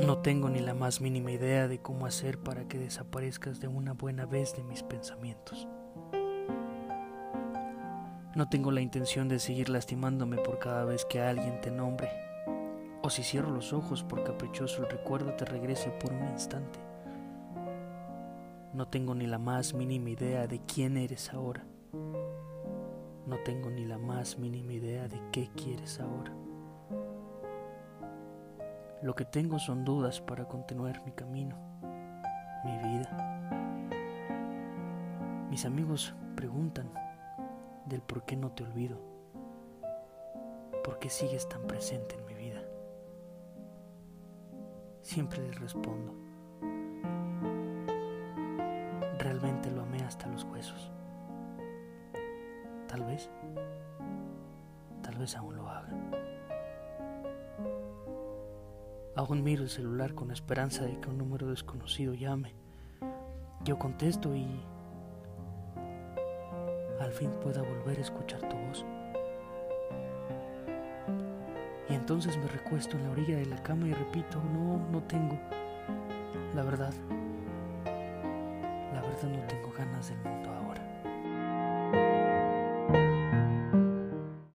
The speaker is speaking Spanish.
No tengo ni la más mínima idea de cómo hacer para que desaparezcas de una buena vez de mis pensamientos. No tengo la intención de seguir lastimándome por cada vez que alguien te nombre, o si cierro los ojos por caprichoso el recuerdo te regrese por un instante. No tengo ni la más mínima idea de quién eres ahora. No tengo ni la más mínima idea de qué quieres ahora. Lo que tengo son dudas para continuar mi camino, mi vida. Mis amigos preguntan del por qué no te olvido, por qué sigues tan presente en mi vida. Siempre les respondo, realmente lo amé hasta los huesos. Tal vez, tal vez aún lo haga. Aún miro el celular con esperanza de que un número desconocido llame. Yo contesto y al fin pueda volver a escuchar tu voz. Y entonces me recuesto en la orilla de la cama y repito, no, no tengo. La verdad, la verdad no tengo ganas del mundo ahora.